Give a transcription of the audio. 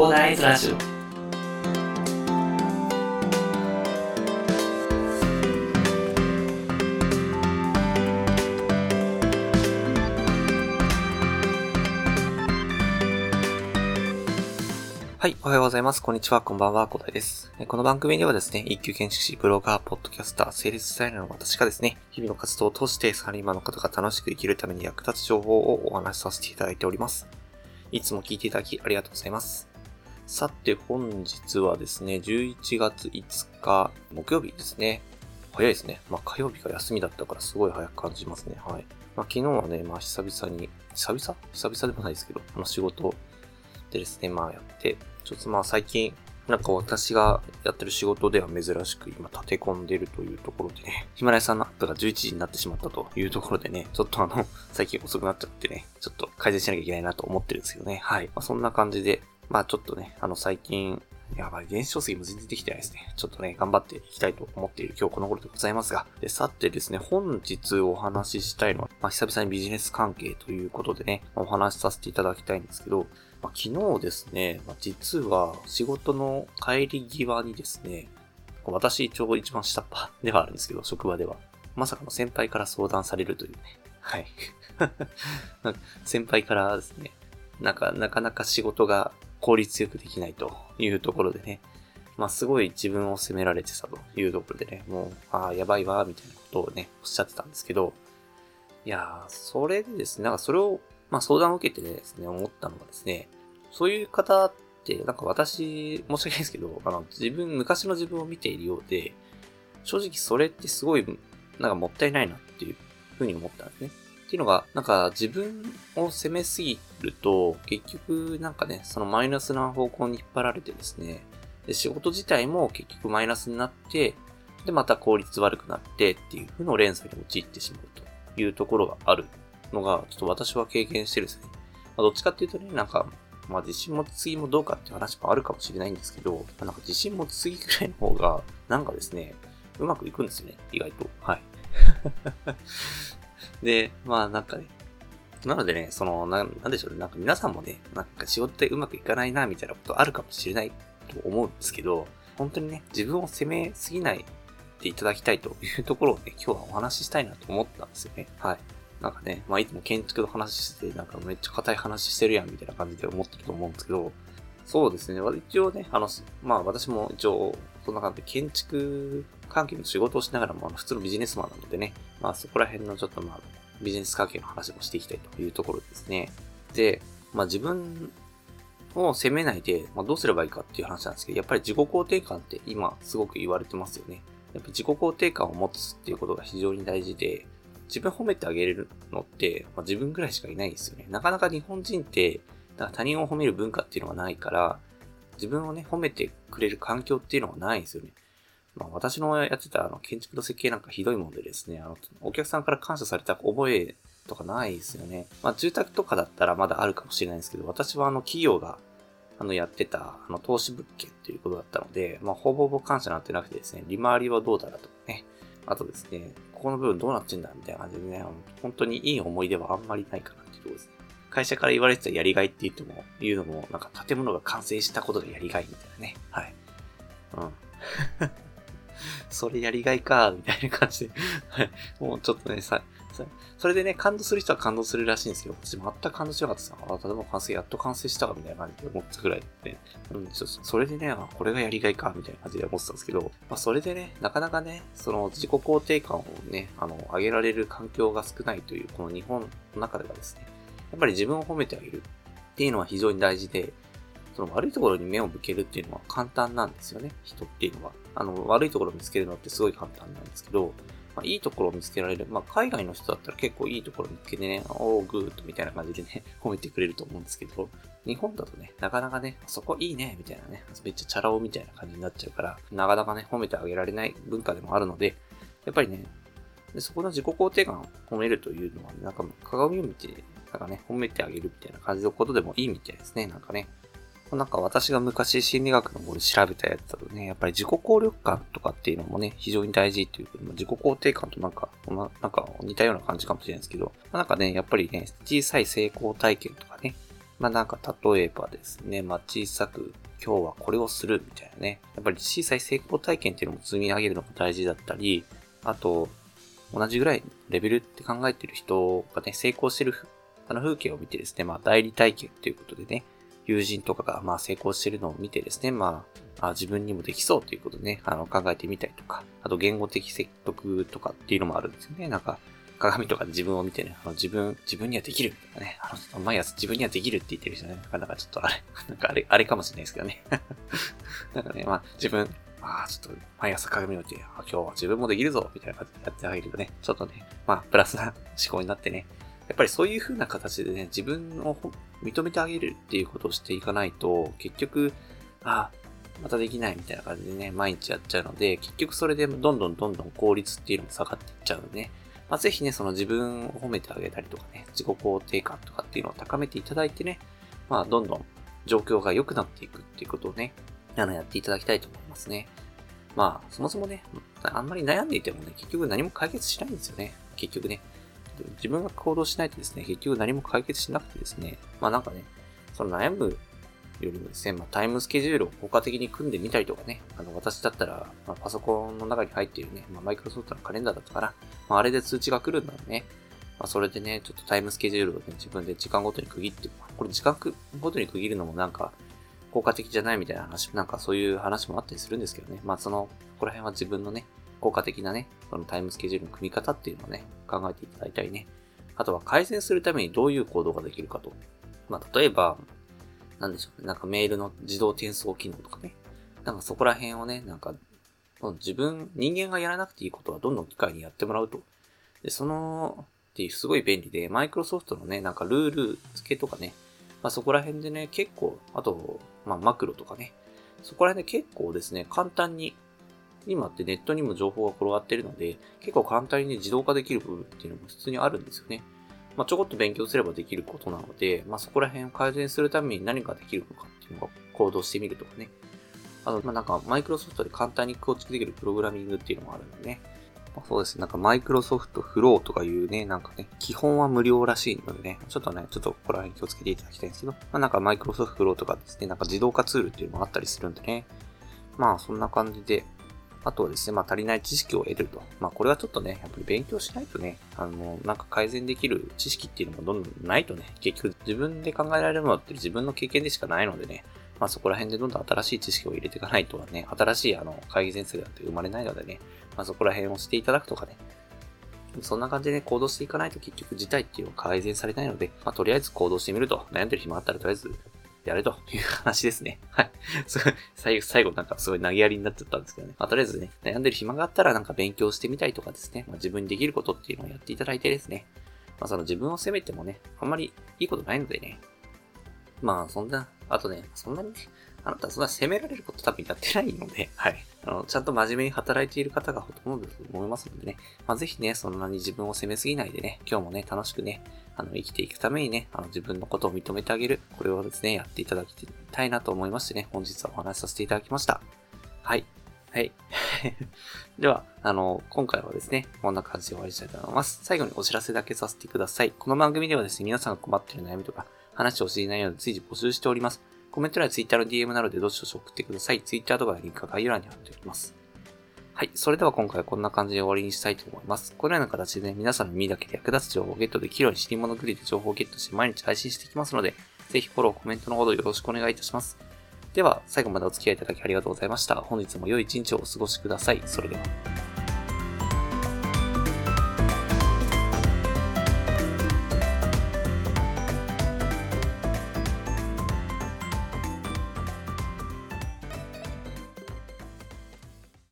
コーダーイズラジオはい、おはようございます。こんにちは、こんばんは、小田です。この番組ではですね、一級建築士、ブロガー、ポッドキャスター、セールスデザイナーの私がですね、日々の活動を通してサラリーマンの方が楽しく生きるために役立つ情報をお話しさせていただいております。いつも聞いていただきありがとうございます。さて、本日はですね、11月5日、木曜日ですね。早いですね。まあ、火曜日が休みだったからすごい早く感じますね。はい。まあ、昨日はね、まあ、久々に、久々？久々でもないですけど、あの仕事でですね、まあやって、ちょっとまあ最近、なんか私がやってる仕事では珍しく今立て込んでるというところでね、ヒマラヤさんのアップが11時になってしまったというところでね、ちょっとあの、最近遅くなっちゃってね、ちょっと改善しなきゃいけないなと思ってるんですけどね。はい。まあそんな感じで、まあちょっとね、あの最近、やばい、電子書籍も全然できてないですね。ちょっとね、頑張っていきたいと思っている今日この頃でございますが。で、さてですね、本日お話ししたいのは、まあ久々にビジネス関係ということでね、お話しさせていただきたいんですけど、まあ、昨日ですね、まあ、実は仕事の帰り際にですね、私一応一番下っ端ではあるんですけど、職場では。まさかの先輩から相談されるというね。はい。先輩からですね、なんか、なかなか仕事が効率よくできないというところでね、まあすごい自分を責められてたというところでね、もう、ああ、やばいわ、みたいなことをね、おっしゃってたんですけど、いやー、それでですね、なんかそれをまあ相談を受けてですね、思ったのがですね、そういう方って、なんか私、申し訳ないですけど、あの、自分、昔の自分を見ているようで、正直それってすごい、なんかもったいないなっていうふうに思ったんですね。っていうのが、なんか自分を責めすぎると、結局なんかね、そのマイナスな方向に引っ張られてですね、で仕事自体も結局マイナスになって、で、また効率悪くなってっていう風の連鎖に陥ってしまうというところがあるのが、ちょっと私は経験してるんですね。まあ、どっちかっていうとね、なんか、まあ自信持ちすぎもどうかっていう話もあるかもしれないんですけど、まあなんか自信持ちすぎくらいの方が、なんかですね、うまくいくんですよね、意外と。はい。で、まあなんかね、なのでね、その、ななんでしょうね、なんか皆さんもね、なんか仕事ってうまくいかないな、みたいなことあるかもしれないと思うんですけど、本当にね、自分を責めすぎないでいただきたいというところをね、今日はお話ししたいなと思ったんですよね。はい。なんかね、まあいつも建築の話してて、なんかめっちゃ硬い話してるやんみたいな感じで思ってると思うんですけど、そうですね、一応ね、あの、まあ私も一応、そんな感じで建築関係の仕事をしながらも、あの普通のビジネスマンなのでね、まあそこら辺のちょっとまあ、ビジネス関係の話もしていきたいというところですね。で、まあ自分を責めないで、まあどうすればいいかっていう話なんですけど、やっぱり自己肯定感って今すごく言われてますよね。やっぱ自己肯定感を持つっていうことが非常に大事で、自分褒めてあげれるのって、まあ、自分ぐらいしかいないんですよね。なかなか日本人って、なんか他人を褒める文化っていうのがないから、自分をね、褒めてくれる環境っていうのがないんですよね。まあ私のやってたあの建築の設計なんかひどいもんでですね、あの、お客さんから感謝された覚えとかないですよね。まあ住宅とかだったらまだあるかもしれないんですけど、私はあの企業があのやってたあの投資物件っていうことだったので、まあほぼほぼ感謝なんてなくてですね、利回りはどうだらとかね、あとですね、ここの部分どうなってんだみたいな感じでね、本当にいい思い出はあんまりないかなっていうところですね。会社から言われてたやりがいって言っても、言うのも、なんか建物が完成したことがやりがいみたいなね。はい。うん。それやりがいか、みたいな感じで。はい。もうちょっとね、さ、さそれでね、感動する人は感動するらしいんですけど、私全く感動しなかったですあ、例えば完成、やっと完成したか、みたいな感じで思ったぐらいで、ね、うん、ちょっと、それでね、あ、これがやりがいか、みたいな感じで思ってたんですけど、まあ、それでね、なかなかね、その自己肯定感をね、あの、上げられる環境が少ないという、この日本の中ではですね、やっぱり自分を褒めてあげるっていうのは非常に大事で、その悪いところに目を向けるっていうのは簡単なんですよね、人っていうのは。あの、悪いところを見つけるのってすごい簡単なんですけど、まあ、いいところを見つけられる。まあ、海外の人だったら結構いいところを見つけてね、おー、グーッとみたいな感じでね、褒めてくれると思うんですけど、日本だとね、なかなかね、そこいいね、みたいなね、めっちゃチャラ男みたいな感じになっちゃうから、なかなかね、褒めてあげられない文化でもあるので、やっぱりね、でそこの自己肯定感を褒めるというのは、ね、なんか鏡を見て、なんかね、褒めてあげるみたいな感じのことでもいいみたいですね、なんかね。なんか私が昔心理学の方で調べたやつだとね、やっぱり自己効力感とかっていうのもね、非常に大事っていうことで、自己肯定感となんか、なんか似たような感じかもしれないですけど、なんかね、やっぱりね、小さい成功体験とかね、まあなんか例えばですね、まあ小さく今日はこれをするみたいなね。やっぱり小さい成功体験っていうのも積み上げるのが大事だったり、あと、同じぐらいレベルって考えてる人がね、成功してるあの風景を見てですね、まあ代理体験ということでね、友人とかがまあ成功してるのを見てですね、まあ、あ自分にもできそうということでね、あの考えてみたりとか、あと言語的説得とかっていうのもあるんですよね。なんか、鏡とか自分を見てね、あの自分、自分にはできるみたいなね、あの、毎朝自分にはできるって言ってる人ね、なかなかちょっとあれ、なんかあれ、あれかもしれないですけどね。なんかね、まあ自分、ああ、ちょっと毎朝鏡を見て、今日は自分もできるぞみたいな感じでやってあげるとね、ちょっとね、まあプラスな思考になってね、やっぱりそういう風な形でね、自分を認めてあげるっていうことをしていかないと、結局、あ、またできないみたいな感じでね、毎日やっちゃうので、結局それでどんどんどんどん効率っていうのも下がっていっちゃうのでね、まあ、ぜひね、その自分を褒めてあげたりとかね、自己肯定感とかっていうのを高めていただいてね、まあ、どんどん状況が良くなっていくっていうことをね、あの、やっていただきたいと思いますね。まあ、そもそもね、あんまり悩んでいてもね、結局何も解決しないんですよね。結局ね。自分が行動しないとですね、結局何も解決しなくてですね、まあなんかね、その悩むよりもですね、まあ、タイムスケジュールを効果的に組んでみたりとかね、あの、私だったら、まあ、パソコンの中に入っているね、まあ、マイクロソフトのカレンダーだったから、まあ、あれで通知が来るんだろうね。まあ、それでね、ちょっとタイムスケジュールをね、自分で時間ごとに区切って、これ時間ごとに区切るのもなんか、効果的じゃないみたいな話、なんかそういう話もあったりするんですけどね。まあ、その、ここら辺は自分のね、効果的なね、そのタイムスケジュールの組み方っていうのをね、考えていただいたりね。あとは改善するためにどういう行動ができるかと。まあ、例えば、なんでしょうね。なんかメールの自動転送機能とかね。なんかそこら辺をね、なんか、自分、人間がやらなくていいことはどんどん機械にやってもらうと。で、その、っていうすごい便利で、マイクロソフトのね、なんかルール付けとかね、まあそこら辺でね、結構、あと、まあマクロとかね、そこら辺で結構ですね、簡単に、今ってネットにも情報が転がってるので、結構簡単に、自動化できる部分っていうのも普通にあるんですよね。まあ、ちょこっと勉強すればできることなので、まあ、そこら辺を改善するために何ができるのかっていうのを行動してみるとかね。あと、まあ、なんか、マイクロソフトで簡単に構築できるプログラミングっていうのもあるのでね。まあ、そうですね。なんか、マイクロソフトフローとかいうね、なんかね、基本は無料らしいのでね、ちょっとね、ちょっとここら辺気をつけていただきたいんですけど、まあ、なんか、マイクロソフトフローとかですね、なんか自動化ツールっていうのもあったりするんでね。まあ、そんな感じで、あとはですね、まあ足りない知識を得ると。まあこれはちょっとね、やっぱり勉強しないとね、あの、なんか改善できる知識っていうのもどんどんないとね、結局自分で考えられるものって自分の経験でしかないのでね、まあそこら辺でどんどん新しい知識を入れていかないとはね、新しいあの、会議先生だって生まれないのでね、まあそこら辺をしていただくとかね、そんな感じでね、行動していかないと結局事態っていうのは改善されないので、まあとりあえず行動してみると、悩んでる暇あったらとりあえずやれという話ですね。は い。最後、最後なんかすごい投げやりになっちゃったんですけどね。まあ、とりあえずね、悩んでる暇があったらなんか勉強してみたりとかですね、まあ、自分にできることっていうのをやっていただいてですね、まあ、その自分を責めてもね、あんまりいいことないのでね。まあ、そんな、あとね、そんなにね、あなたそんな責められること多分やってないので、はい。あの、ちゃんと真面目に働いている方がほとんどだと思いますのでね。まあ、ぜひね、そんなに自分を責めすぎないでね、今日もね、楽しくね、あの、生きていくためにね、あの、自分のことを認めてあげる。これをですね、やっていただきたいなと思いましてね、本日はお話しさせていただきました。はい。はい。では、あの、今回はですね、こんな感じで終わりしたいと思います。最後にお知らせだけさせてください。この番組ではですね、皆さんが困っている悩みとか、話を知りないので随時募集しております。コメント欄や Twitter の DM などでどしどし送ってください。Twitter とかのリンクは概要欄に貼っておきます。はい。それでは今回はこんな感じで終わりにしたいと思います。このような形でね、皆さんの耳だけで役立つ情報をゲットできるように、知り物グリで情報をゲットして毎日配信していきますので、ぜひフォロー、コメントのほどよろしくお願いいたします。では、最後までお付き合いいただきありがとうございました。本日も良い一日をお過ごしください。それでは。